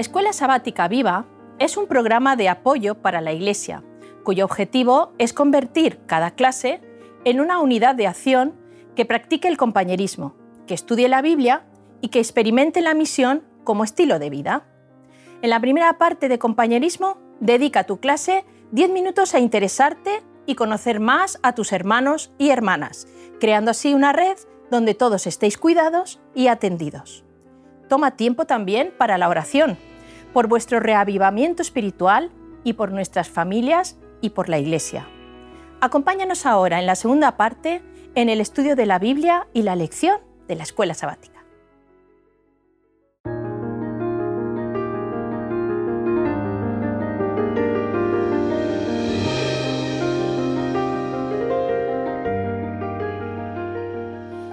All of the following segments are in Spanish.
Escuela Sabática Viva es un programa de apoyo para la Iglesia, cuyo objetivo es convertir cada clase en una unidad de acción que practique el compañerismo, que estudie la Biblia y que experimente la misión como estilo de vida. En la primera parte de compañerismo, dedica tu clase 10 minutos a interesarte y conocer más a tus hermanos y hermanas, creando así una red donde todos estéis cuidados y atendidos. Toma tiempo también para la oración, por vuestro reavivamiento espiritual y por nuestras familias y por la Iglesia. Acompáñanos ahora en la segunda parte en el estudio de la Biblia y la lección de la escuela sabática.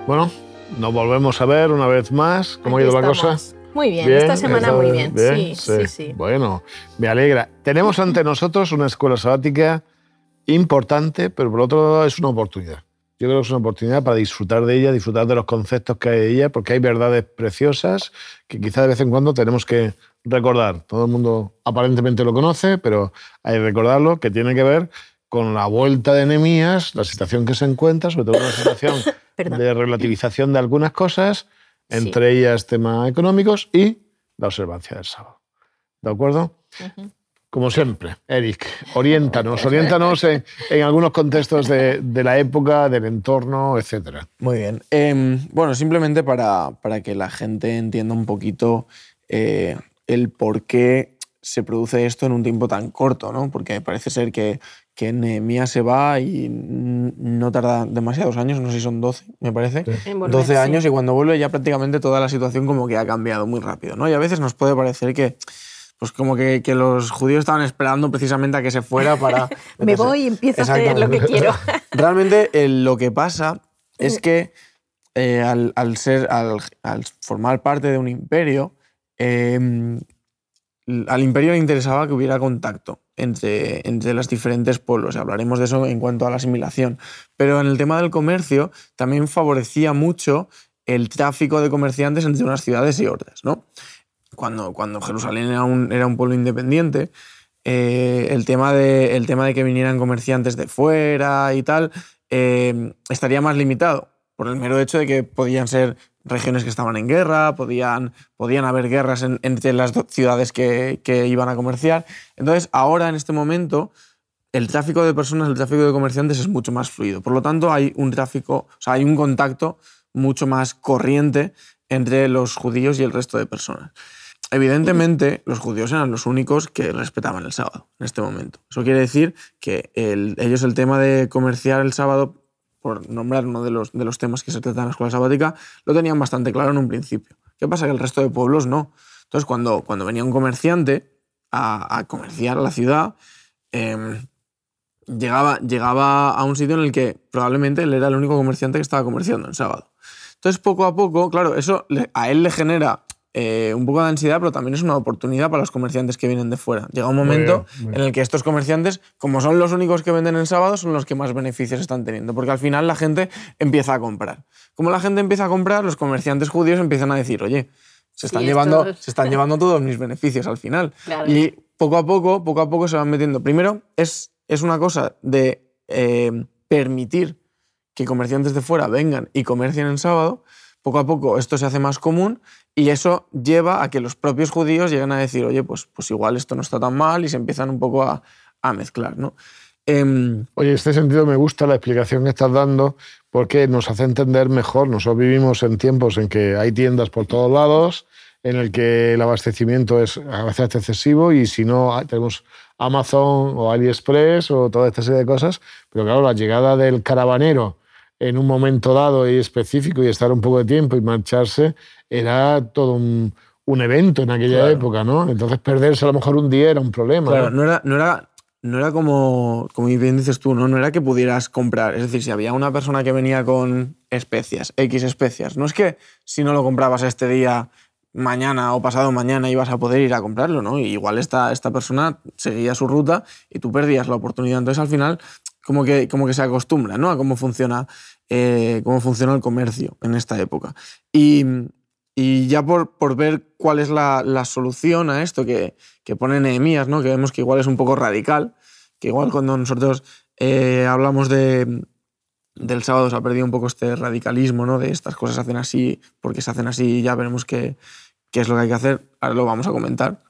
Bueno, nos volvemos a ver una vez más. ¿Cómo ha ido la cosa? Muy bien, esta semana muy bien. sí, sí, sí, Bueno, me alegra. Tenemos ante nosotros una escuela sabática importante, pero por otro lado es una oportunidad. Yo creo que es una oportunidad para disfrutar de ella, disfrutar de los conceptos que hay de ella, porque hay verdades preciosas que quizá de vez en cuando tenemos que recordar. Todo el mundo aparentemente lo conoce, pero hay que recordarlo, que tiene que ver con la vuelta de Nehemías, la situación que se encuentra, sobre todo una situación de relativización de algunas cosas, entre ellas temas económicos y la observancia del sábado. ¿De acuerdo? Como siempre, Eric, oriéntanos, oriéntanos en, algunos contextos de, la época, del entorno, etc. Muy bien. Em, bueno, simplemente para, para, que la gente entienda un poquito eh, el por qué se produce esto en un tiempo tan corto, ¿no? Porque parece ser que, que Nehemías se va y no tarda demasiados años, no sé si son 12, me parece. 12 años y cuando vuelve ya prácticamente toda la situación como que ha cambiado muy rápido, ¿no? Y a veces nos puede parecer que pues como que, que los judíos estaban esperando precisamente a que se fuera para... me voy y empiezo a hacer lo que quiero. Realmente lo que pasa es que eh, al, al, ser, al, al, formar parte de un imperio, eh, al imperio le interesaba que hubiera contacto entre, entre los diferentes pueblos. Hablaremos de eso en cuanto a la asimilación. Pero en el tema del comercio también favorecía mucho el tráfico de comerciantes entre unas ciudades y otras. ¿no? Cuando, cuando Jerusalén era un, era un pueblo independiente, eh, el, tema de, el tema de que vinieran comerciantes de fuera y tal eh, estaría más limitado por el mero hecho de que podían ser regiones que estaban en guerra, podían, podían haber guerras entre las ciudades que, iban a comerciar. Entonces, ahora, en este momento, el tráfico de personas, el tráfico de comerciantes es mucho más fluido. Por lo tanto, hay un tráfico, o sea, hay un contacto mucho más corriente entre los judíos y el resto de personas. Evidentemente, los judíos eran los únicos que respetaban el sábado en este momento. Eso quiere decir que ellos el tema de comerciar el sábado por nombrar uno de los, de los temas que se tratan en la escuela sabática, lo tenían bastante claro en un principio. ¿Qué pasa? Que el resto de pueblos no. Entonces, cuando, cuando venía un comerciante a, comerciar a la ciudad, em, llegaba, llegaba a un sitio en el que probablemente él era el único comerciante que estaba comerciando en sábado. Entonces, poco a poco, claro, eso a él le genera eh, un poco de ansiedad, pero también es una oportunidad para los comerciantes que vienen de fuera. Llega un momento en el que estos comerciantes, como son los únicos que venden en sábado, son los que más beneficios están teniendo, porque al final la gente empieza a comprar. Como la gente empieza a comprar, los comerciantes judíos empiezan a decir, oye, se están, llevando, se están llevando todos mis beneficios al final. Y poco a poco, poco a poco se van metiendo. Primero, es, es una cosa de eh, permitir que comerciantes de fuera vengan y comercien en sábado. Poco a poco esto se hace más común y eso lleva a que los propios judíos lleguen a decir, oye, pues, pues igual esto no está tan mal y se empiezan un poco a, mezclar. ¿no? Em, oye, en este sentido me gusta la explicación que estás dando porque nos hace entender mejor. Nosotros vivimos en tiempos en que hay tiendas por todos lados, en el que el abastecimiento es a veces excesivo y si no tenemos Amazon o AliExpress o toda esta serie de cosas. Pero claro, la llegada del caravanero en un momento dado y específico y estar un poco de tiempo y marcharse era todo un, un evento en aquella época, ¿no? Entonces perderse a lo mejor un día era un problema. Claro, no, era, no era, no era como, como bien dices tú, ¿no? no era que pudieras comprar. Es decir, si había una persona que venía con especias, X especias, no es que si no lo comprabas este día, mañana o pasado mañana ibas a poder ir a comprarlo, ¿no? igual esta, esta persona seguía su ruta y tú perdías la oportunidad. Entonces al final como que, como que se acostumbra ¿no? a cómo funciona, eh, cómo funciona el comercio en esta época. Y, Y ya por, por ver cuál es la, la solución a esto que, que pone Nehemías, ¿no? que vemos que igual es un poco radical, que igual cuando nosotros eh, hablamos de, del sábado se ha perdido un poco este radicalismo, ¿no? de estas cosas se hacen así porque se hacen así y ya veremos qué, qué es lo que hay que hacer. Ahora lo vamos a comentar.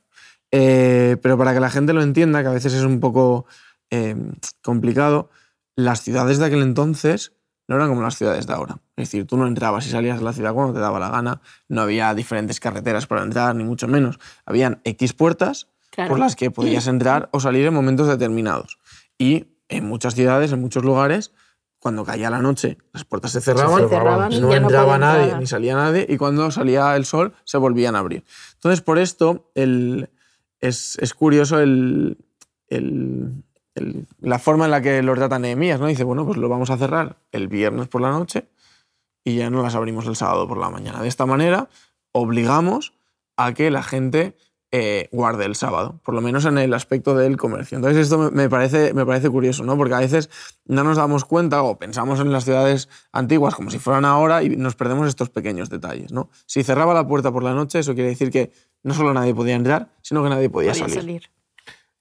Eh, pero para que la gente lo entienda, que a veces es un poco eh, complicado, las ciudades de aquel entonces no eran como las ciudades de ahora. Es decir, tú no entrabas y salías de la ciudad cuando te daba la gana, no había diferentes carreteras para entrar, ni mucho menos. Habían X puertas Claro. por las que podías entrar o salir en momentos determinados. Y en muchas ciudades, en muchos lugares, cuando caía la noche, las puertas se cerraban, Se cerraban y no entraba nadie entrar. ni salía nadie, y cuando salía el sol se volvían a abrir. Entonces, por esto, el- es, es curioso el, el- el- la forma en la que lo trata Nehemías, ¿no? Dice, bueno, pues lo vamos a cerrar el viernes por la noche y ya no las abrimos el sábado por la mañana. De esta manera, obligamos a que la gente eh, guarde el sábado, por lo menos en el aspecto del comercio. Entonces esto me- parece, me parece curioso, ¿no? porque a veces no nos damos cuenta o pensamos en las ciudades antiguas como si fueran ahora y nos perdemos estos pequeños detalles. ¿no? Si cerraba la puerta por la noche, eso quiere decir que no solo nadie podía entrar, sino que nadie podía, Podía salir. salir.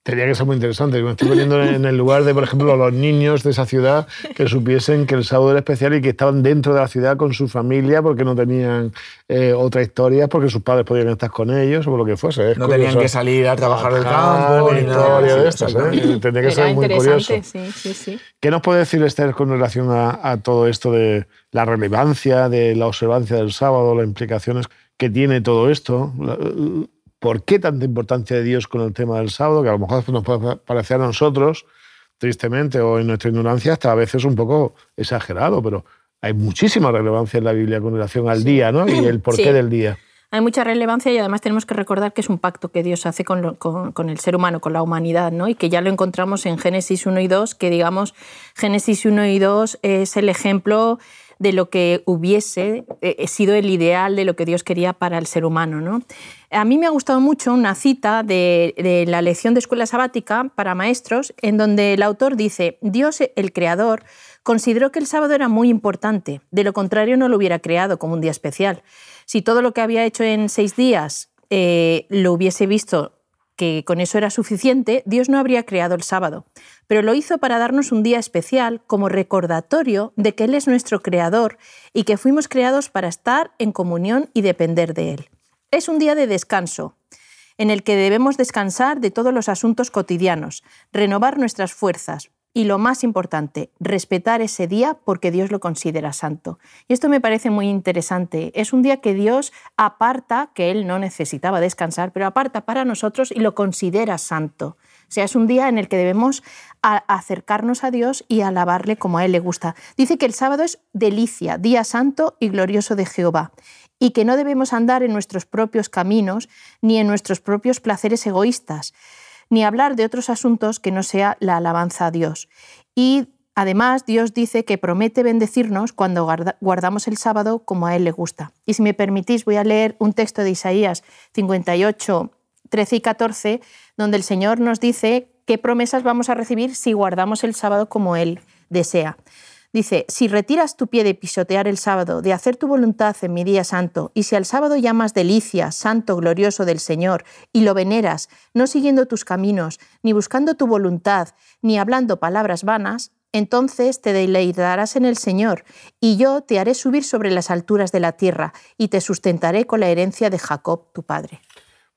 Tenía que ser muy interesante. Me estoy poniendo en el lugar de, por ejemplo, los niños de esa ciudad que supiesen que el sábado era especial y que estaban dentro de la ciudad con su familia porque no tenían eh, otra historia, porque sus padres podían estar con ellos o por lo que fuese. Es No tenían que salir a trabajar del campo ni historia de estas. ¿eh? Tenía que ser muy curioso. sí, sí, sí. ¿Qué nos puede decir Esther con relación a, a todo esto de la relevancia, de la observancia del sábado, las implicaciones que tiene todo esto? ¿Por qué tanta importancia de Dios con el tema del sábado? Que a lo mejor nos puede parecer a nosotros, tristemente, o en nuestra ignorancia, hasta a veces un poco exagerado, pero hay muchísima relevancia en la Biblia con relación al día ¿no? y el porqué Sí. del día. Hay mucha relevancia y además tenemos que recordar que es un pacto que Dios hace con, lo- con- con el ser humano, con la humanidad, ¿no? y que ya lo encontramos en Génesis 1 y 2, que digamos, Génesis 1 y 2 es el ejemplo de lo que hubiese eh, sido el ideal de lo que Dios quería para el ser humano. ¿no? A mí me ha gustado mucho una cita de, de la lección de escuela sabática para maestros, en donde el autor dice, Dios, el creador, consideró que el sábado era muy importante, de lo contrario no lo hubiera creado como un día especial. Si todo lo que había hecho en seis días eh, lo hubiese visto que con eso era suficiente, Dios no habría creado el sábado. Pero lo hizo para darnos un día especial como recordatorio de que Él es nuestro creador y que fuimos creados para estar en comunión y depender de Él. Es un día de descanso, en el que debemos descansar de todos los asuntos cotidianos, renovar nuestras fuerzas y, lo más importante, respetar ese día porque Dios lo considera santo. Y esto me parece muy interesante. Es un día que Dios aparta, que Él no necesitaba descansar, pero aparta para nosotros y lo considera santo. O sea, es un día en el que debemos acercarnos a Dios y alabarle como a Él le gusta. Dice que el sábado es delicia, día santo y glorioso de Jehová y que no debemos andar en nuestros propios caminos ni en nuestros propios placeres egoístas, ni hablar de otros asuntos que no sea la alabanza a Dios. Y además Dios dice que promete bendecirnos cuando guarda- guardamos el sábado como a Él le gusta. Y si me permitís, voy a leer un texto de Isaías 58, 13 y 14, donde el Señor nos dice qué promesas vamos a recibir si guardamos el sábado como Él desea. Dice, si retiras tu pie de pisotear el sábado, de hacer tu voluntad en mi día santo, y si al sábado llamas delicia, santo, glorioso del Señor, y lo veneras, no siguiendo tus caminos, ni buscando tu voluntad, ni hablando palabras vanas, entonces te deleitarás en el Señor, y yo te haré subir sobre las alturas de la tierra, y te sustentaré con la herencia de Jacob, tu padre.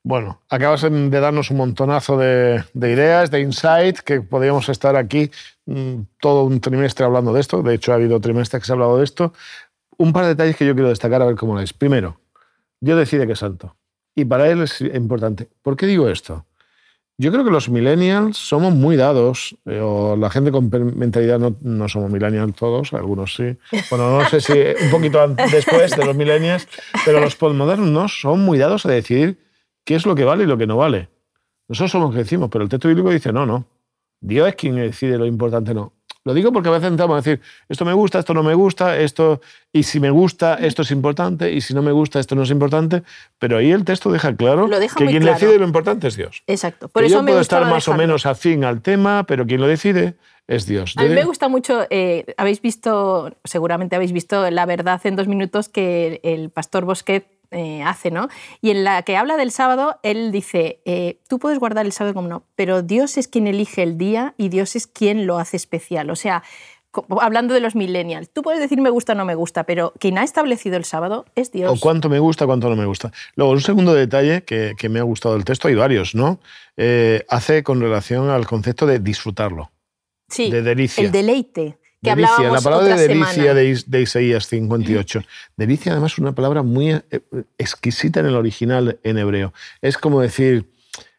Bueno, acabas de darnos un montonazo de, de ideas, de insight, que podríamos estar aquí mm, todo un trimestre hablando de esto. De hecho, ha habido trimestres que se ha hablado de esto. Un par de detalles que yo quiero destacar a ver cómo lo es. Primero, Dios decide que es santo. Y para él es importante. ¿Por qué digo esto? Yo creo que los millennials somos muy dados, eh, o la gente con mentalidad no, no somos millennials todos, algunos sí. Bueno, no sé si un poquito después de los millennials, pero los postmodernos no son muy dados a decidir qué es lo que vale y lo que no vale. Nosotros somos los que decimos, pero el texto bíblico dice no, no. Dios es quien decide lo importante, no. Lo digo porque a veces entramos a decir, esto me gusta, esto no me gusta, esto, y si me gusta, esto es importante, y si no me gusta, esto no es importante, pero ahí el texto deja claro deja que quien claro. decide lo importante es Dios. Exacto. Por Que eso yo me puedo estar más o menos afín al tema, pero quien lo decide es Dios. A mí me gusta mucho, eh, habéis visto, seguramente habéis visto La verdad en dos minutos que el pastor Bosquet eh, hace, ¿no? Y en la que habla del sábado, él dice, eh, tú puedes guardar el sábado como no, pero Dios es quien elige el día y Dios es quien lo hace especial. O sea, hablando de los millennials, tú puedes decir me gusta o no me gusta, pero quien ha establecido el sábado es Dios. O cuánto me gusta, cuánto no me gusta. Luego, un segundo detalle que, me ha gustado del texto, hay varios, ¿no? Eh, hace con relación al concepto de disfrutarlo. Sí, de delicia. el deleite. Que delicia, la palabra de delicia de, Isaías 58. Delicia, además, es una palabra muy eh, exquisita en el original en hebreo. Es como decir,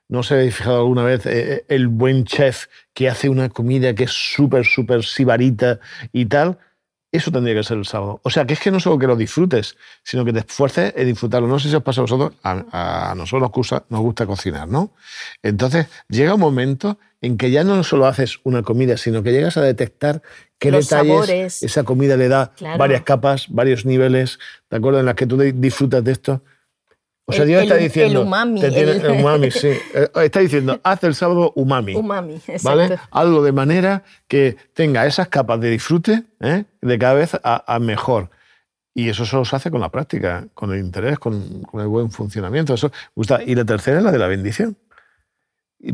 no sé si habéis fijado alguna vez, eh, el buen chef que hace una comida que es súper, súper sibarita y tal, eso tendría que ser el sábado. O sea, que es que no solo que lo disfrutes, sino que te esfuerces en disfrutarlo. No sé si os pasa a vosotros, a, nosotros nos gusta, nos gusta cocinar, ¿no? Entonces, llega un momento en que ya no solo haces una comida, sino que llegas a detectar qué detalles esa comida le da varias capas, varios niveles, ¿de acuerdo? En las que tú disfrutas de esto. O sea, Dios está diciendo. El umami. el... umami, sí. Eh, está diciendo, haz el sábado umami. Umami, exacto. ¿Vale? Algo de manera que tenga esas capas de disfrute ¿eh? de cada vez a, mejor. Y eso solo se hace con la práctica, con el interés, con, el buen funcionamiento. Eso gusta. Y la tercera es la de la bendición.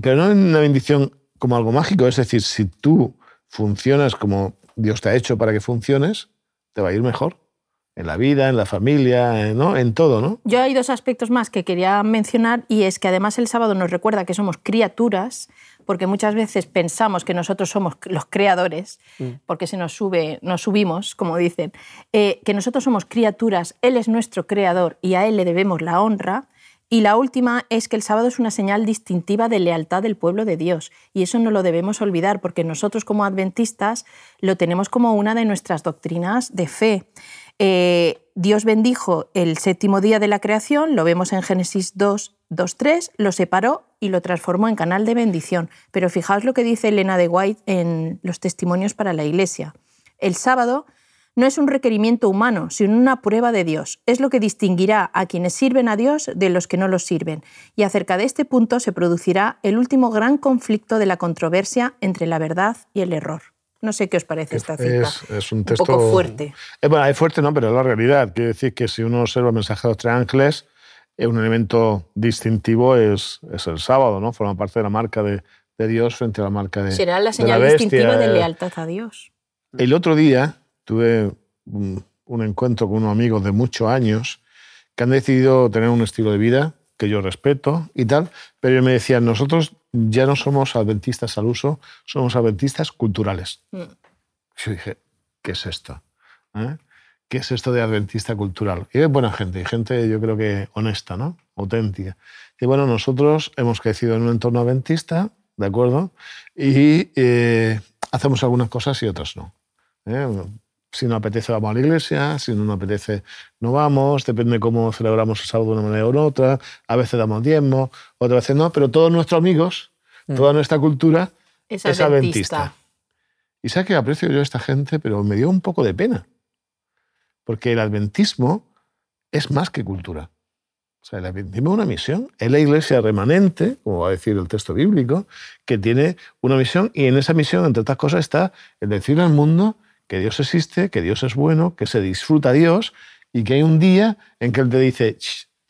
Pero no una bendición como algo mágico, es decir, si tú funcionas como Dios te ha hecho para que funciones, te va a ir mejor en la vida, en la familia, ¿no? en todo, ¿no? Yo hay dos aspectos más que quería mencionar y es que además el sábado nos recuerda que somos criaturas, porque muchas veces pensamos que nosotros somos los creadores, mm. porque se nos sube, nos subimos, como dicen, eh, que nosotros somos criaturas, Él es nuestro creador y a Él le debemos la honra. Y la última es que el sábado es una señal distintiva de lealtad del pueblo de Dios. Y eso no lo debemos olvidar porque nosotros como adventistas lo tenemos como una de nuestras doctrinas de fe. Eh, Dios bendijo el séptimo día de la creación, lo vemos en Génesis 2, 2, 3, lo separó y lo transformó en canal de bendición. Pero fijaos lo que dice Elena de White en los testimonios para la Iglesia. El sábado no es un requerimiento humano, sino una prueba de Dios. Es lo que distinguirá a quienes sirven a Dios de los que no los sirven. Y acerca de este punto se producirá el último gran conflicto de la controversia entre la verdad y el error. No sé qué os parece esta cita. Es, un texto. poco fuerte. Es, bueno, es fuerte, no, pero es la realidad. Quiere decir que si uno observa el mensaje de los triángulos, un elemento distintivo es, es, el sábado, ¿no? Forma parte de la marca de, de, Dios frente a la marca de. Será la señal distintiva de lealtad a Dios. El otro día tuve un, un encuentro con unos amigos de muchos años que han decidido tener un estilo de vida que yo respeto y tal, pero ellos me decían, nosotros ya no somos adventistas al uso, somos adventistas culturales. Mm. Yo dije, ¿qué es esto? ¿Eh? ¿Qué es esto de adventista cultural? Y es buena gente, y gente yo creo que honesta, ¿no? Auténtica. Y bueno, nosotros hemos crecido en un entorno adventista, ¿de acuerdo? Y eh, hacemos algunas cosas y otras no. ¿eh? Si no apetece, vamos a la iglesia, si no nos apetece, no vamos, depende cómo celebramos el sábado de una manera u otra. A veces damos diezmo, otras veces no, pero todos nuestros amigos, mm. toda nuestra cultura es adventista. Y sé que aprecio yo a esta gente, pero me dio un poco de pena. Porque el adventismo es más que cultura. O sea, el adventismo es una misión. Es la iglesia remanente, como va a decir el texto bíblico, que tiene una misión y en esa misión, entre otras cosas, está el decirle al mundo que Dios existe, que Dios es bueno, que se disfruta Dios y que hay un día en que Él te dice,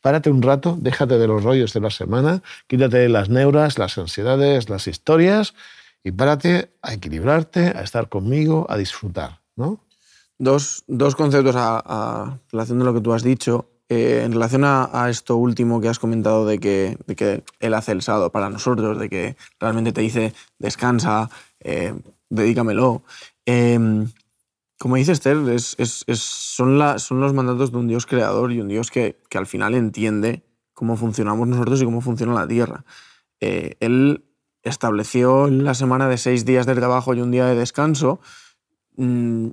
párate un rato, déjate de los rollos de la semana, quítate las neuras, las ansiedades, las historias y párate a equilibrarte, a estar conmigo, a disfrutar. ¿no? Dos, conceptos a, relación de lo que tú has dicho. Eh, en relación a, esto último que has comentado de que, de que Él hace el sábado para nosotros, de que realmente te dice descansa, eh, dedícamelo. Em, como dice Esther, es, son, son, los mandatos de un Dios creador y un Dios que, al final entiende cómo funcionamos nosotros y cómo funciona la tierra. Eh, él estableció la semana de seis días de trabajo y un día de descanso mm,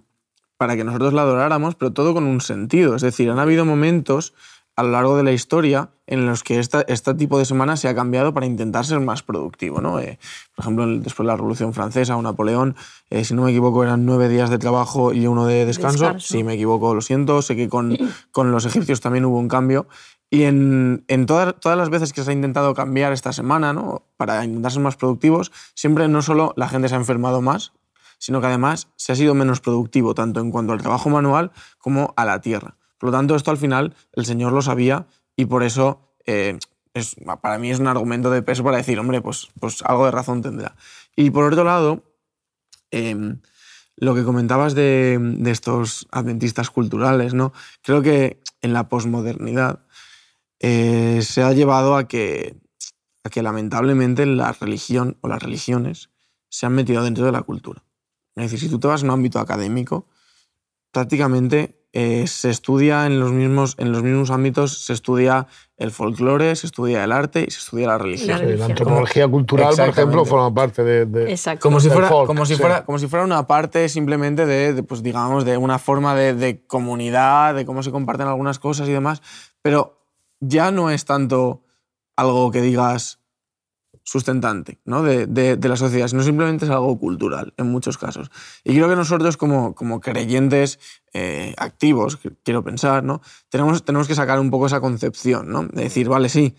para que nosotros la adoráramos, pero todo con un sentido. Es decir, han habido momentos a lo largo de la historia en los que esta, este tipo de semana se ha cambiado para intentar ser más productivo. ¿no? Eh, por ejemplo, después de la Revolución Francesa o Napoleón, eh, si no me equivoco, eran nueve días de trabajo y uno de descanso. Si me equivoco, lo siento. Sé que con, con los egipcios también hubo un cambio. Y en, en todas, todas las veces que se ha intentado cambiar esta semana, ¿no? para intentar ser más productivos, siempre no solo la gente se ha enfermado más, sino que además se ha sido menos productivo, tanto en cuanto al trabajo manual como a la tierra Por lo tanto, esto al final el Señor lo sabía y por eso eh, es, para mí es un argumento de peso para decir, hombre, pues, pues algo de razón tendrá. Y por otro lado, em, lo que comentabas de, de, estos adventistas culturales, ¿no? creo que en la posmodernidad eh, se ha llevado a que, a que lamentablemente la religión o las religiones se han metido dentro de la cultura. Es decir, si tú te vas a un ámbito académico, prácticamente eh, se estudia en los, mismos, en los mismos ámbitos, se estudia el folclore, se estudia el arte y se estudia la religión. La religión. La antropología cultural, por ejemplo, forma parte de... de- Exacto. Como si, fuera, folk, como, si sí. fuera, como si fuera una parte simplemente de, de, pues digamos, de una forma de, de comunidad, de cómo se comparten algunas cosas y demás, pero ya no es tanto algo que digas sustentante ¿no? de, de- la sociedad, sino simplemente es algo cultural en muchos casos. Y creo que nosotros como, como creyentes eh, activos, quiero pensar, ¿no? tenemos, tenemos que sacar un poco esa concepción, ¿no? de decir, vale, sí,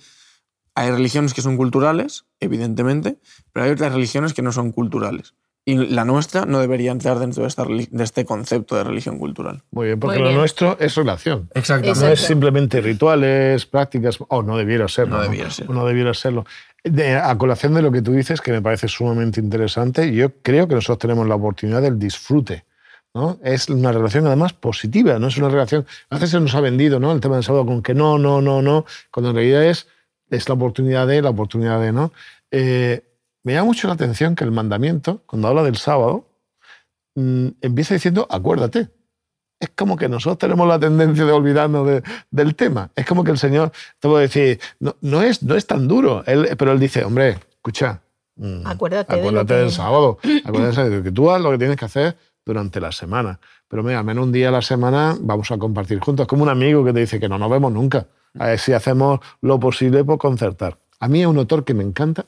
hay religiones que son culturales, evidentemente, pero hay otras religiones que no son culturales. Y la nuestra no debería entrar dentro de, esta reli- de este concepto de religión cultural. Muy bien, porque Muy lo nuestro es relación. Exactamente. No es Exacto. simplemente rituales, prácticas, o no debiera serlo. No debiera ser. No debiera serlo. De- a colación de lo que tú dices, que me parece sumamente interesante, yo creo que nosotros tenemos la oportunidad del disfrute. ¿no? Es una relación además positiva, no es una relación... A veces se nos ha vendido ¿no? el tema del sábado con que no, no, no, no, cuando en realidad es, es la oportunidad de, la oportunidad de, ¿no? Eh, me llama mucho la atención que el mandamiento, cuando habla del sábado, mm, empieza diciendo acuérdate. Es como que nosotros tenemos la tendencia de olvidarnos de- del tema. Es como que el Señor, te puedo decir, no, no, es, no es tan duro, él, pero Él dice, hombre, escucha, Acuérdate de del sábado, acuérdate de que tú haz lo que tienes que hacer durante la semana. Pero mira, al menos un día a la semana vamos a compartir juntos. Es como un amigo que te dice que no nos vemos nunca. A ver si hacemos lo posible por concertar. A mí es un autor que me encanta,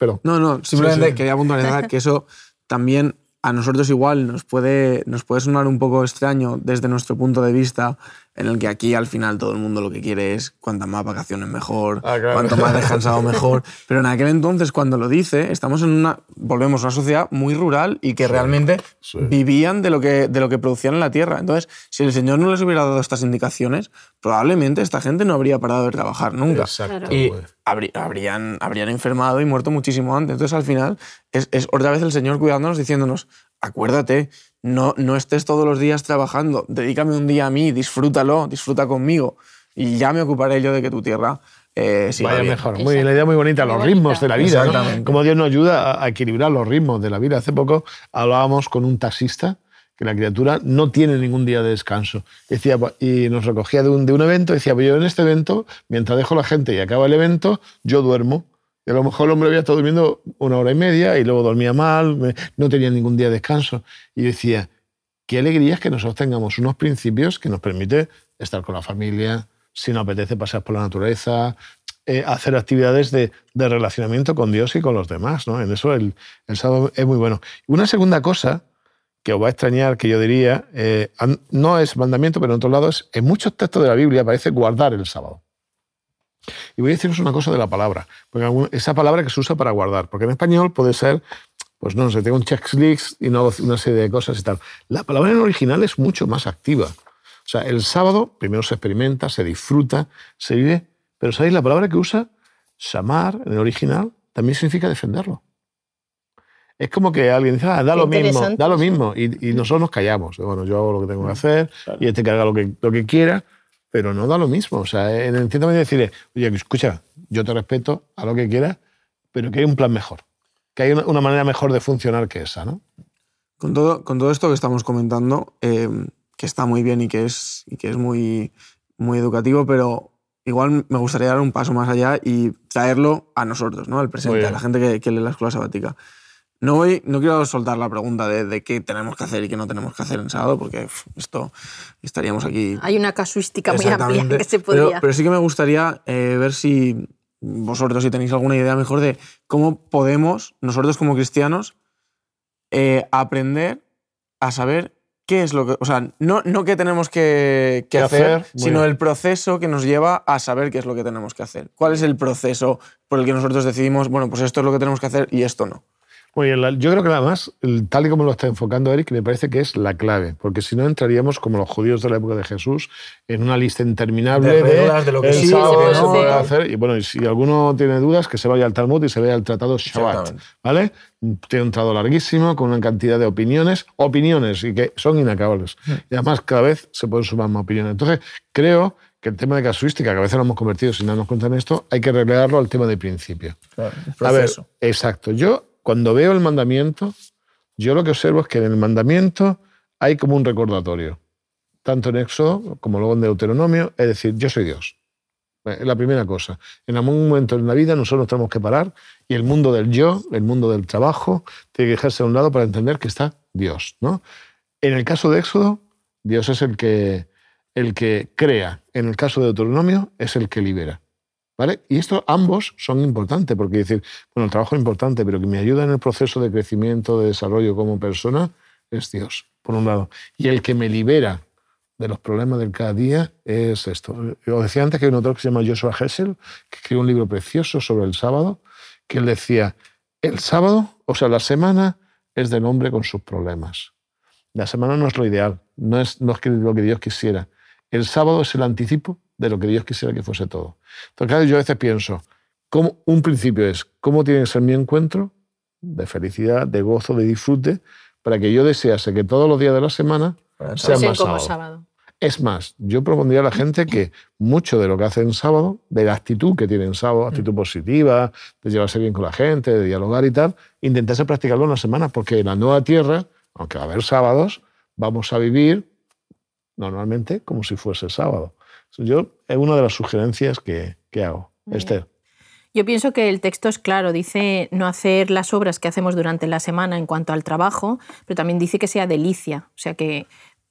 pero No, no, simplemente sí. quería puntualizar que eso también a nosotros igual nos puede, nos puede sonar un poco extraño desde nuestro punto de vista, en el que aquí al final todo el mundo lo que quiere es cuantas más vacaciones mejor, Ah, claro. cuanto más descansado mejor. Pero en aquel entonces, cuando lo dice, estamos en una, volvemos a una sociedad muy rural y que realmente sí. vivían de lo, que, de lo que producían en la tierra. Entonces, si el Señor no les hubiera dado estas indicaciones, probablemente esta gente no habría parado de trabajar nunca. Exacto. Y habrían, habrían enfermado y muerto muchísimo antes. Entonces, al final, es, es otra vez el Señor cuidándonos, diciéndonos, acuérdate, no, no estés todos los días trabajando, dedícame un día a mí, disfrútalo, disfruta conmigo, y ya me ocuparé yo de que tu tierra eh, siga Vaya bien. mejor. Muy bien, la idea muy bonita, Muy los bonita. ritmos de la vida. ¿no? Exactamente. Como Dios nos ayuda a- equilibrar los ritmos de la vida. Hace poco hablábamos con un taxista que la criatura no tiene ningún día de descanso. Decía, pues, y nos recogía de un, de un evento y decía, pues yo en este evento, mientras dejo a la gente y acaba el evento, yo duermo. A lo mejor el hombre había estado durmiendo una hora y media y luego dormía mal, no tenía ningún día de descanso. Y yo decía, qué alegría es que nosotros tengamos unos principios que nos permite estar con la familia, si nos apetece pasear por la naturaleza, eh, hacer actividades de, relacionamiento con Dios y con los demás. ¿no? En eso el, sábado es muy bueno. Una segunda cosa que os va a extrañar, que yo diría, eh, no es mandamiento, pero en otros lados, en muchos textos de la Biblia aparece guardar el sábado. Y voy a deciros una cosa de la palabra, porque esa palabra que se usa para guardar, porque en español puede ser, pues no sé, tengo un checklist y no una serie de cosas y tal. La palabra en original es mucho más activa. O sea, el sábado primero se experimenta, se disfruta, se vive, pero ¿sabéis? La palabra que usa, shamar, en el original, también significa defenderlo. Es como que alguien dice, ah, da lo mismo, da lo mismo. Y, y nosotros nos callamos. Bueno, yo hago lo que tengo que hacer y este que haga lo que, lo que quiera, pero no da lo mismo. O sea, en el cierto medida decirle, oye, escucha, yo te respeto a lo que quieras, pero que hay un plan mejor. Que hay una, manera mejor de funcionar que esa, ¿no? Con todo, con todo esto que estamos comentando, eh, que está muy bien y que es, y que es muy, muy educativo, pero igual me gustaría dar un paso más allá y traerlo a nosotros, ¿no? al presente, a la gente que, que lee la escuela sabática. No, voy, no quiero soltar la pregunta de, de qué tenemos que hacer y qué no tenemos que hacer en sábado, porque esto estaríamos aquí Hay una casuística muy amplia que se podría. Pero, sí que me gustaría eh, ver si vosotros, si tenéis alguna idea mejor de cómo podemos, nosotros como cristianos, eh, aprender a saber qué es lo que. O sea, no, no qué tenemos que, que ¿Qué hacer, sino bien. el proceso que nos lleva a saber qué es lo que tenemos que hacer. ¿Cuál es el proceso por el que nosotros decidimos, bueno, pues esto es lo que tenemos que hacer y esto no? Yo creo que además, tal y como lo está enfocando Eric, me parece que es la clave, porque si no entraríamos como los judíos de la época de Jesús en una lista interminable De reglas de lo que el sí, sábado, hacer- y bueno, y si alguno tiene dudas, que se vaya al Talmud y se vea el tratado Shabbat. ¿vale? Tiene un tratado larguísimo con una cantidad de opiniones, opiniones y que son inacabables. Y además cada vez se pueden sumar más opiniones. Entonces, creo que el tema de casuística, que a veces lo hemos convertido sin darnos cuenta en esto, hay que relegarlo al tema de principio. Claro, A ver, exacto. Yo, cuando veo el mandamiento, yo lo que observo es que en el mandamiento hay como un recordatorio, tanto en Éxodo como luego en Deuteronomio, es decir, yo soy Dios. Eh, Es la primera cosa. En algún momento en la vida nosotros nos tenemos que parar y el mundo del yo, el mundo del trabajo, tiene que dejarse a un lado para entender que está Dios. ¿no? En el caso de Éxodo, Dios es el que, el que crea. En el caso de Deuteronomio, es el que libera. ¿Vale? Y esto ambos son importantes, porque decir, bueno, el trabajo es importante, pero que me ayuda en el proceso de crecimiento, de desarrollo como persona, es Dios, por un lado. Y el que me libera de los problemas del cada día es esto. Os decía antes que hay un autor que se llama Joshua Hessel, que escribió un libro precioso sobre el sábado, que él decía, el sábado, o sea, la semana es del hombre con sus problemas. La semana no es lo ideal, no es, no es lo que Dios quisiera. El sábado es el anticipo de lo que Dios quisiera que fuese todo. Entonces, claro, yo a veces pienso, ¿cómo, un principio es, ¿cómo tiene que ser mi encuentro de felicidad, de gozo, de disfrute, para que yo desease que todos los días de la semana el sean más como sábado? sábado. Es más, yo propondría a la gente que mucho de lo que hace en sábado, de la actitud que tiene en sábado, actitud positiva, de llevarse bien con la gente, de dialogar y tal, intentase practicarlo en la semana, porque en la nueva tierra, aunque va a haber sábados, vamos a vivir normalmente como si fuese sábado. Yo, es una de las sugerencias que, que hago. Muy bien. Esther. Yo pienso que el texto es claro, dice no hacer las obras que hacemos durante la semana en cuanto al trabajo, pero también dice que sea delicia, o sea que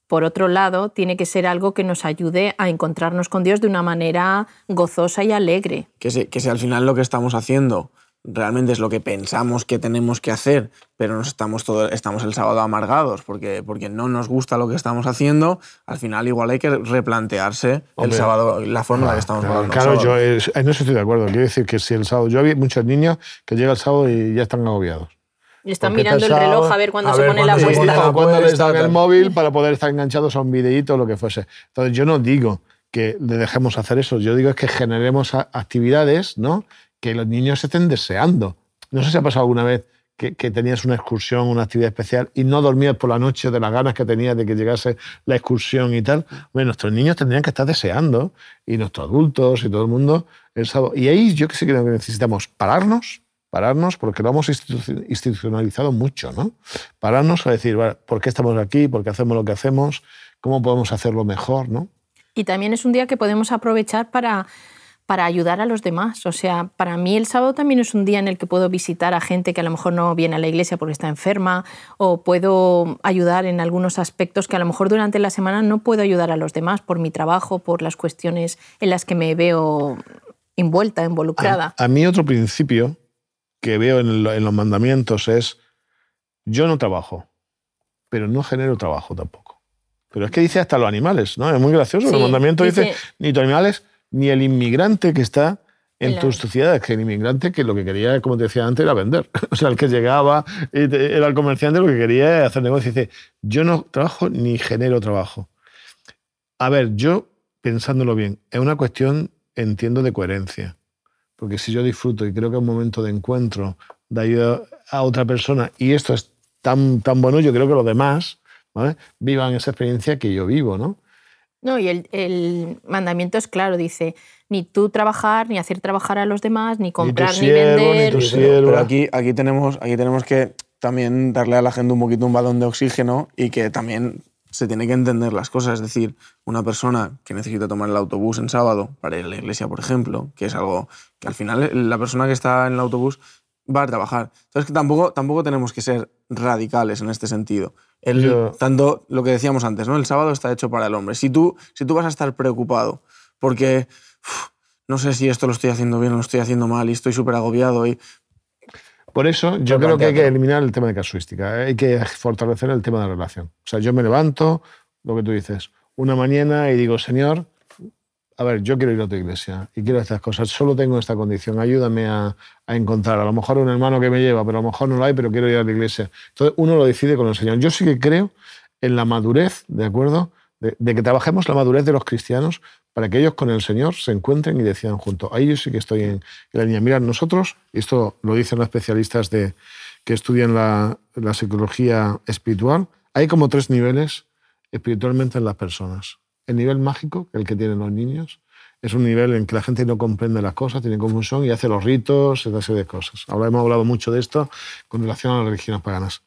por otro lado tiene que ser algo que nos ayude a encontrarnos con Dios de una manera gozosa y alegre. Que si, que si al final lo que estamos haciendo realmente es lo que pensamos que tenemos que hacer, pero nos estamos, todo, estamos el sábado amargados porque, porque no nos gusta lo que estamos haciendo, al final igual hay que replantearse el sábado, la forma en la que estamos Claro, jugando. claro, yo es- en eso estoy de acuerdo. Quiero decir que si el sábado. Yo había muchos niños que llega el sábado y ya están agobiados. Y están Porque mirando el sábado, reloj a ver cuándo a se ver pone la cuándo se apuesta. pone la o cuando les dan el móvil para poder estar enganchados a un videíto o lo que fuese. Entonces, yo no digo que le dejemos hacer eso, yo digo es que generemos actividades ¿no? Que los niños estén deseando. No sé si ha pasado alguna vez que, que tenías una excursión, una actividad especial y no dormías por la noche de las ganas que tenías de que llegase la excursión y tal. Bueno, nuestros niños tendrían que estar deseando y nuestros adultos y todo el mundo el sábado. Y ahí yo que sí creo que necesitamos pararnos, pararnos porque lo hemos institu- institucionalizado mucho, ¿no? Pararnos a decir, vale, ¿por qué estamos aquí? ¿Por qué hacemos lo que hacemos? ¿Cómo podemos hacerlo mejor, no? Y también es un día que podemos aprovechar para, para ayudar a los demás. O sea, para mí el sábado también es un día en el que puedo visitar a gente que a lo mejor no viene a la iglesia porque está enferma o puedo ayudar en algunos aspectos que a lo mejor durante la semana no puedo ayudar a los demás por mi trabajo, por las cuestiones en las que me veo envuelta, involucrada. A, a mí otro principio que veo en, lo- en los mandamientos es, yo no trabajo, pero no genero trabajo tampoco. Pero es que dice hasta los animales, ¿no? Es muy gracioso. Sí, el mandamiento dice, dice- ni tus animales, ni el inmigrante que está en la- tus sociedades, que el inmigrante que lo que quería, como te decía antes, era vender. O sea, el que llegaba, era el comerciante, lo que quería era hacer negocio. Dice, yo no trabajo ni genero trabajo. A ver, yo, pensándolo bien, es una cuestión, entiendo, de coherencia. Porque si yo disfruto y creo que es un momento de encuentro, de ayuda a otra persona, y esto es tan, tan bueno, yo creo que los demás ¿vale? vivan esa experiencia que yo vivo, ¿no? No, y el, el mandamiento es claro, dice, ni tú trabajar, ni hacer trabajar a los demás, ni comprar, ni, siervo, ni vender. sierva. pero, pero aquí, aquí, tenemos, aquí tenemos que también darle a la gente un poquito un balón de oxígeno y que también se tiene que entender las cosas. Es decir, una persona que necesita tomar el autobús en sábado para ir a la iglesia, por ejemplo, que es algo que al final la persona que está en el autobús va a trabajar. Entonces, que tampoco, tampoco tenemos que ser radicales en este sentido. El, Yo- Tanto lo que decíamos antes, ¿no? El sábado está hecho para el hombre. Si tú, si tú vas a estar preocupado porque no sé si esto lo estoy haciendo bien o lo estoy haciendo mal y estoy súper agobiado y Por eso yo creo que hay que eliminar el tema de casuística, ¿eh? hay que fortalecer el tema de relación. O sea, yo me levanto, lo que tú dices, una mañana y digo, Señor, a ver, yo quiero ir a tu iglesia y quiero estas cosas, solo tengo esta condición, ayúdame a, a, encontrar. A lo mejor un hermano que me lleva, pero a lo mejor no lo hay, pero quiero ir a la iglesia. Entonces uno lo decide con el Señor. Yo sí que creo en la madurez, ¿de acuerdo? De, que trabajemos la madurez de los cristianos para que ellos con el Señor se encuentren y decidan juntos. Ahí yo sí que estoy en, la línea. Mira, nosotros, y esto lo dicen los especialistas de, que estudian la, la psicología espiritual, hay como tres niveles espiritualmente en las personas. El nivel mágico, el que tienen los niños, es un nivel en que la gente no comprende las cosas, tiene confusión y hace los ritos, esa serie de cosas. Ahora hemos hablado mucho de esto con relación a las religiones paganas.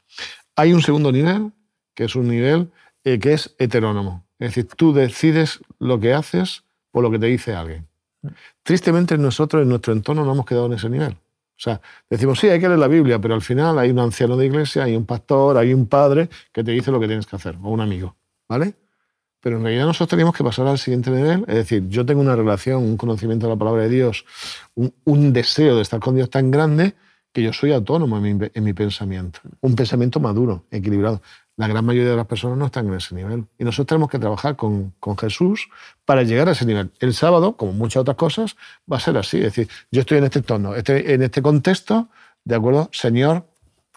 Hay un segundo nivel, que es un nivel eh, que es heterónomo. Es decir, tú decides lo que haces por lo que te dice alguien. Tristemente nosotros en nuestro entorno no hemos quedado en ese nivel. O sea, decimos, sí, hay que leer la Biblia, pero al final hay un anciano de iglesia, hay un pastor, hay un padre que te dice lo que tienes que hacer, o un amigo, ¿vale? Pero en realidad nosotros tenemos que pasar al siguiente nivel. Es decir, yo tengo una relación, un conocimiento de la palabra de Dios, un, deseo de estar con Dios tan grande que yo soy autónomo en mi, pensamiento. Un pensamiento maduro, equilibrado. La gran mayoría de las personas no están en ese nivel. Y nosotros tenemos que trabajar con, Jesús para llegar a ese nivel. El sábado, como muchas otras cosas, va a ser así. Es decir, yo estoy en este este, en este contexto, ¿de acuerdo? Señor,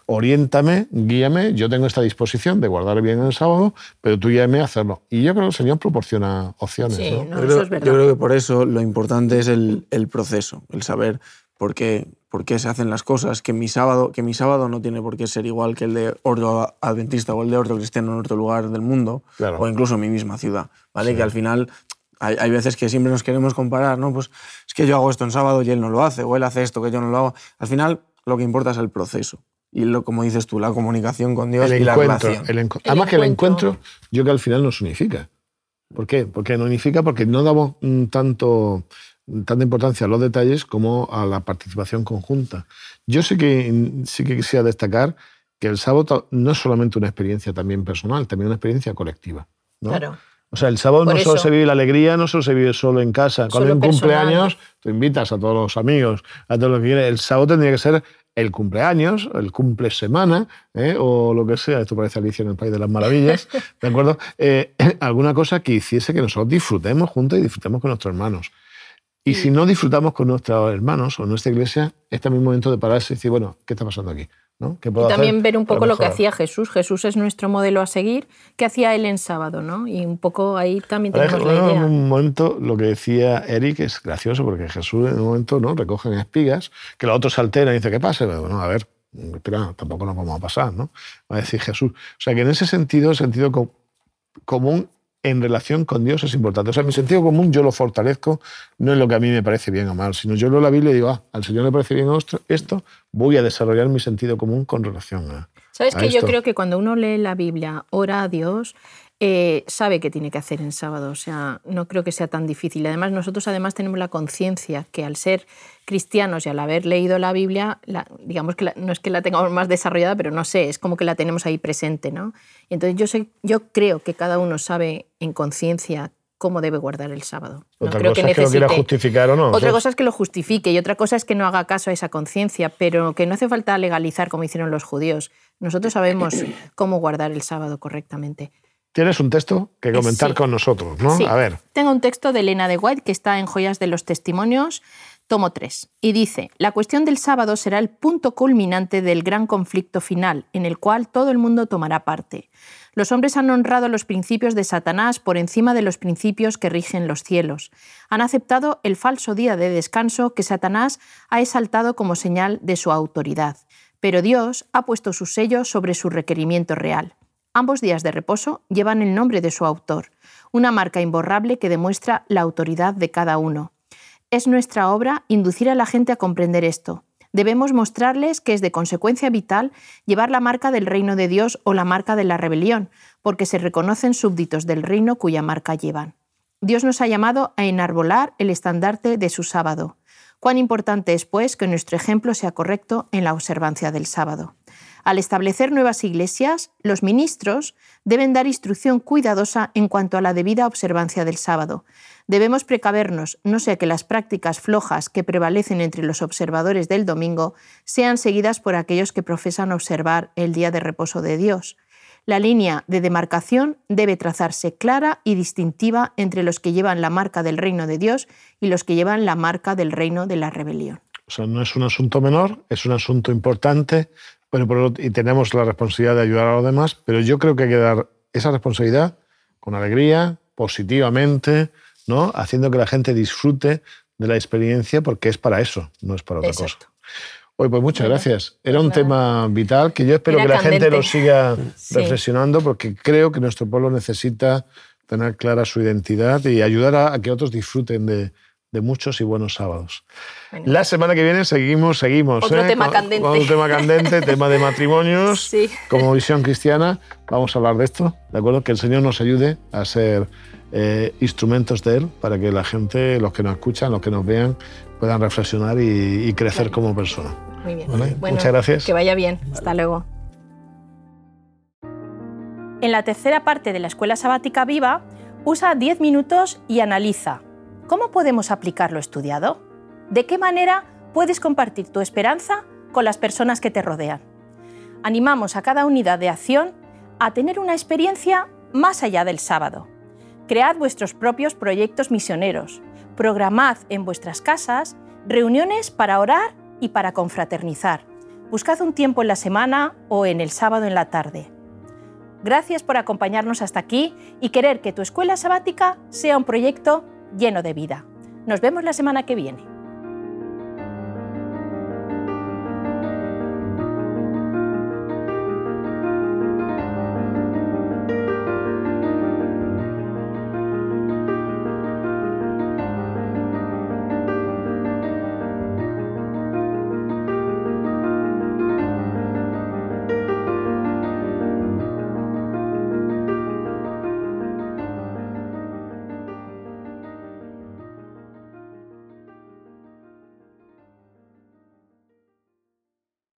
oriéntame, guíame, yo tengo esta disposición de guardar bien el sábado, pero tú guíame a hacerlo. Y yo creo que el Señor proporciona opciones. Sí, ¿no? yo, creo, yo, creo, que por eso lo importante es el, el proceso, el saber por qué, por qué se hacen las cosas, que mi, sábado, que mi sábado no tiene por qué ser igual que el de ordo adventista o el de ordo cristiano en otro lugar del mundo, o incluso en mi misma ciudad, ¿vale? Que al final hay, hay, veces que siempre nos queremos comparar, ¿no? Pues es que yo hago esto en sábado y él no lo hace, o él hace esto que yo no lo hago. Al final lo que importa es el proceso y lo, como dices tú, la comunicación con Dios y la relación. además que el encuentro, yo que al final nos unifica. ¿Por qué? Porque nos unifica porque no damos tanto, tanta importancia a los detalles como a la participación conjunta. Yo sí que, sí que quisiera destacar que el sábado no es solamente una experiencia también personal, también una experiencia colectiva. Claro. O sea, el sábado no solo se vive la alegría, no solo se vive solo en casa. Cuando hay un cumpleaños, tú invitas a todos los amigos, a todos los que quieres. El sábado tendría que ser el cumpleaños, el cumple semana, ¿eh? o lo que sea, esto parece Alicia en el País de las Maravillas, ¿de acuerdo? Eh, alguna cosa que hiciese que nosotros disfrutemos juntos y disfrutemos con nuestros hermanos. Y si no disfrutamos con nuestros hermanos o nuestra iglesia, este es mi momento de pararse y decir, bueno, ¿qué está pasando aquí? Y también ver un poco lo que hacía Jesús. Jesús es nuestro modelo a seguir. ¿Qué hacía él en sábado? ¿no? Y un poco ahí también tenemos la idea. En un momento, lo que decía Eric es gracioso, porque Jesús en un momento ¿no? recogen espigas, que los otros se alteran y dice, ¿qué pasa? Bueno, a ver, espera, tampoco nos vamos a pasar, ¿no? Va a decir Jesús. O sea que en ese sentido, el sentido común en relación con Dios es importante. O sea, mi sentido común yo lo fortalezco, no es lo que a mí me parece bien o mal, sino yo leo la Biblia y digo, ah, al Señor le parece bien esto, voy a desarrollar mi sentido común con relación a. ¿Sabes que yo creo que cuando uno lee la Biblia, ora a Dios, eh, sabe qué tiene que hacer en sábado. O sea, no creo que sea tan difícil. Además, nosotros además tenemos la conciencia que al ser cristianos y al haber leído la Biblia, digamos que no es que la tengamos más desarrollada, pero no sé, es como que la tenemos ahí presente, ¿no? Y entonces yo, sé, yo creo que cada uno sabe en conciencia cómo debe guardar el sábado. otra cosa que es que lo quiera justificar o no. Otra cosa es que lo justifique y otra cosa es que no haga caso a esa conciencia, pero que no hace falta legalizar como hicieron los judíos. Nosotros sabemos cómo guardar el sábado correctamente. Tienes un texto que comentar con nosotros, ¿no? Sí. A ver. Tengo un texto de Elena de White que está en Joyas de los Testimonios, tomo 3, y dice, la cuestión del sábado será el punto culminante del gran conflicto final, en el cual todo el mundo tomará parte. Los hombres han honrado los principios de Satanás por encima de los principios que rigen los cielos. Han aceptado el falso día de descanso que Satanás ha exaltado como señal de su autoridad. Pero Dios ha puesto su sello sobre su requerimiento real. Ambos días de reposo llevan el nombre de su autor, una marca imborrable que demuestra la autoridad de cada uno. Es nuestra obra inducir a la gente a comprender esto. Debemos mostrarles que es de consecuencia vital llevar la marca del reino de Dios o la marca de la rebelión, porque se reconocen súbditos del reino cuya marca llevan. Dios nos ha llamado a enarbolar el estandarte de su sábado. Cuán importante es, pues, que nuestro ejemplo sea correcto en la observancia del sábado. Al establecer nuevas iglesias, los ministros deben dar instrucción cuidadosa en cuanto a la debida observancia del sábado. Debemos precavernos, no sea que las prácticas flojas que prevalecen entre los observadores del domingo sean seguidas por aquellos que profesan observar el día de reposo de Dios. La línea de demarcación debe trazarse clara y distintiva entre los que llevan la marca del reino de Dios y los que llevan la marca del reino de la rebelión. O sea, no es un asunto menor, es un asunto importante bueno, y tenemos la responsabilidad de ayudar a los demás, pero yo creo que hay que dar esa responsabilidad con alegría, positivamente, ¿no? haciendo que la gente disfrute de la experiencia porque es para eso, no es para otra cosa. Oye, pues muchas gracias. Era un tema vital que yo espero que la gente lo siga reflexionando porque creo que nuestro pueblo necesita tener clara su identidad y ayudar a, que otros disfruten de, muchos y buenos sábados. La semana que viene seguimos, seguimos. Otro ¿eh? tema candente. Otro tema candente, tema de matrimonios. Como visión cristiana, vamos a hablar de esto, ¿de acuerdo? Que el Señor nos ayude a ser eh, instrumentos de Él para que la gente, los que nos escuchan, los que nos vean, puedan reflexionar y, crecer como persona. Muy bien. Muchas gracias. Que vaya bien. Hasta luego. En la tercera parte de la Escuela Sabática Viva, usa 10 minutos y analiza. ¿Cómo podemos aplicar lo estudiado? ¿De qué manera puedes compartir tu esperanza con las personas que te rodean? Animamos a cada unidad de acción a tener una experiencia más allá del sábado. Cread vuestros propios proyectos misioneros. Programad en vuestras casas reuniones para orar y para confraternizar. Buscad un tiempo en la semana o en el sábado en la tarde. Gracias por acompañarnos hasta aquí y querer que tu escuela sabática sea un proyecto lleno de vida. Nos vemos la semana que viene.